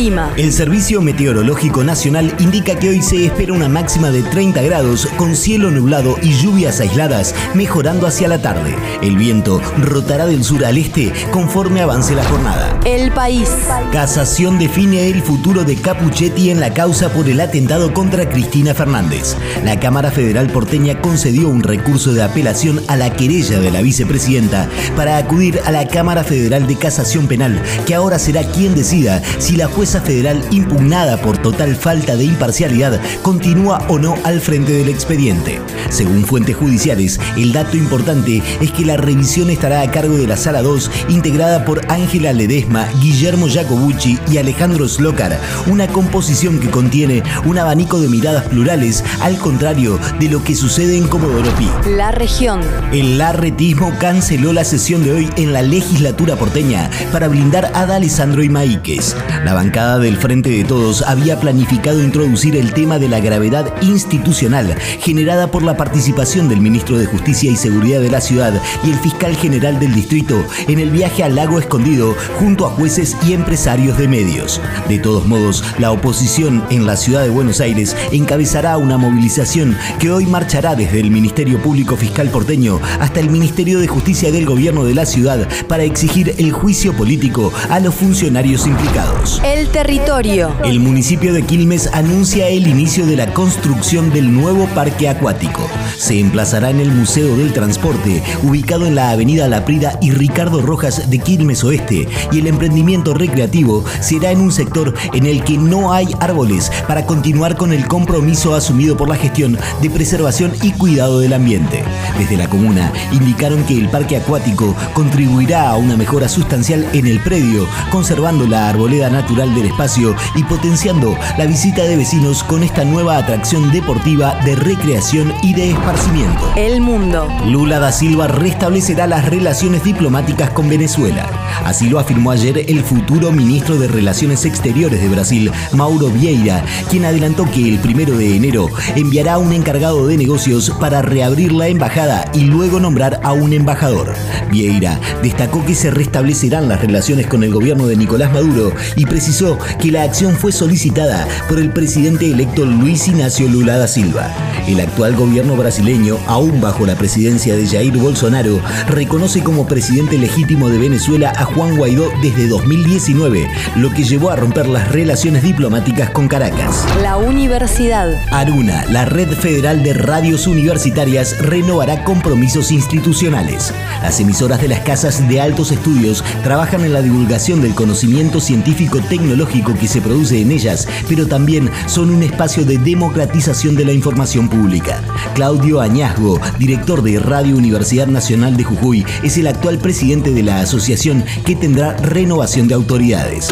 El clima. El Servicio Meteorológico Nacional indica que hoy se espera una máxima de 30 grados con cielo nublado y lluvias aisladas, mejorando hacia la tarde. El viento rotará del sur al este conforme avance la jornada. El país. Casación define el futuro de Capuchetti en la causa por el atentado contra Cristina Fernández. La Cámara Federal porteña concedió un recurso de apelación a la querella de la vicepresidenta para acudir a la Cámara Federal de Casación Penal, que ahora será quien decida si la jueza federal impugnada por total falta de imparcialidad continúa o no al frente del expediente. Según fuentes judiciales, el dato importante es que la revisión estará a cargo de la Sala 2, integrada por Ángela Ledesma, Guillermo Jacobucci y Alejandro Slocar, una composición que contiene un abanico de miradas plurales, al contrario de lo que sucede en Comodoro Pi. La región. El larretismo canceló la sesión de hoy en la legislatura porteña para blindar a D'Alessandro y Maíquez. La bancada del Frente de Todos había planificado introducir el tema de la gravedad institucional generada por la participación del ministro de Justicia y Seguridad de la ciudad y el fiscal general del distrito en el viaje al lago escondido junto a jueces y empresarios de medios. De todos modos, la oposición en la ciudad de Buenos Aires encabezará una movilización que hoy marchará desde el Ministerio Público Fiscal porteño hasta el Ministerio de Justicia del Gobierno de la ciudad para exigir el juicio político a los funcionarios implicados. Territorio. El municipio de Quilmes anuncia el inicio de la construcción del nuevo parque acuático. Se emplazará en el Museo del Transporte, ubicado en la avenida La Prida y Ricardo Rojas de Quilmes Oeste, y el emprendimiento recreativo será en un sector en el que no hay árboles para continuar con el compromiso asumido por la gestión de preservación y cuidado del ambiente. Desde la comuna indicaron que el parque acuático contribuirá a una mejora sustancial en el predio, conservando la arboleda natural del espacio y potenciando la visita de vecinos con esta nueva atracción deportiva de recreación y de esparcimiento. El mundo. Lula da Silva restablecerá las relaciones diplomáticas con Venezuela. Así lo afirmó ayer el futuro ministro de Relaciones Exteriores de Brasil, Mauro Vieira, quien adelantó que el primero de enero enviará a un encargado de negocios para reabrir la embajada y luego nombrar a un embajador. Vieira destacó que se restablecerán las relaciones con el gobierno de Nicolás Maduro y precisó que la acción fue solicitada por el presidente electo Luis Ignacio Lula da Silva. El actual gobierno brasileño, aún bajo la presidencia de Jair Bolsonaro, reconoce como presidente legítimo de Venezuela a Juan Guaidó desde 2019, lo que llevó a romper las relaciones diplomáticas con Caracas. La universidad. Aruna, la red federal de radios universitarias, renovará compromisos institucionales. Las emisoras de las casas de altos estudios trabajan en la divulgación del conocimiento científico tecnológico que se produce en ellas, pero también son un espacio de democratización de la información pública. Claudio Añazgo, director de Radio Universidad Nacional de Jujuy, es el actual presidente de la asociación que tendrá renovación de autoridades.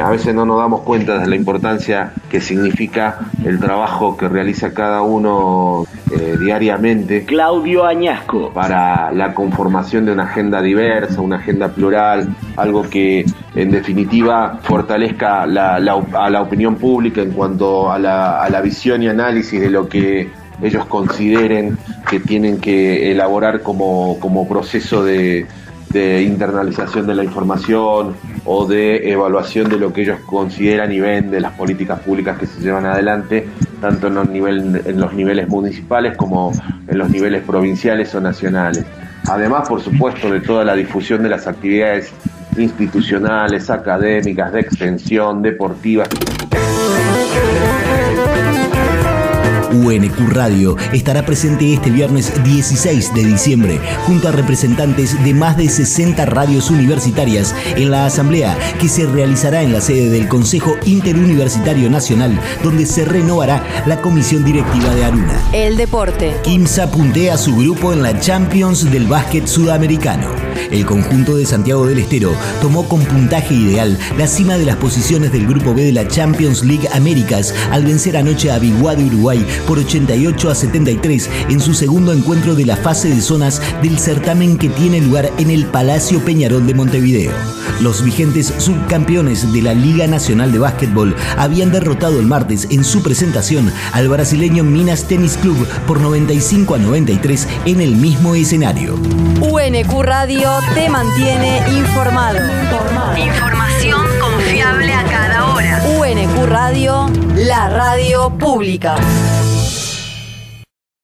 A veces no nos damos cuenta de la importancia que significa el trabajo que realiza cada uno eh, diariamente. Claudio Añasco. Para la conformación de una agenda diversa, una agenda plural, algo que en definitiva fortalezca la, la, a la opinión pública en cuanto a la, a la visión y análisis de lo que ellos consideren que tienen que elaborar como, como proceso de, de internalización de la información o de evaluación de lo que ellos consideran y ven de las políticas públicas que se llevan adelante, tanto en los, niveles municipales como en los niveles provinciales o nacionales. Además, por supuesto, de toda la difusión de las actividades institucionales, académicas, de extensión, deportivas. UNQ Radio estará presente este viernes 16 de diciembre junto a representantes de más de 60 radios universitarias en la asamblea que se realizará en la sede del Consejo Interuniversitario Nacional donde se renovará la comisión directiva de Aruna. El deporte. Kimsa puntea a su grupo en la Champions del básquet sudamericano. El conjunto de Santiago del Estero tomó con puntaje ideal la cima de las posiciones del grupo B de la Champions League Américas al vencer anoche a Biguá de Uruguay por 88 a 73 en su segundo encuentro de la fase de zonas del certamen que tiene lugar en el Palacio Peñarol de Montevideo. Los vigentes subcampeones de la Liga Nacional de Básquetbol habían derrotado el martes en su presentación al brasileño Minas Tennis Club por 95 a 93 en el mismo escenario. UNQ Radio te mantiene informado. Información confiable a cada hora. UNQ Radio, la radio pública.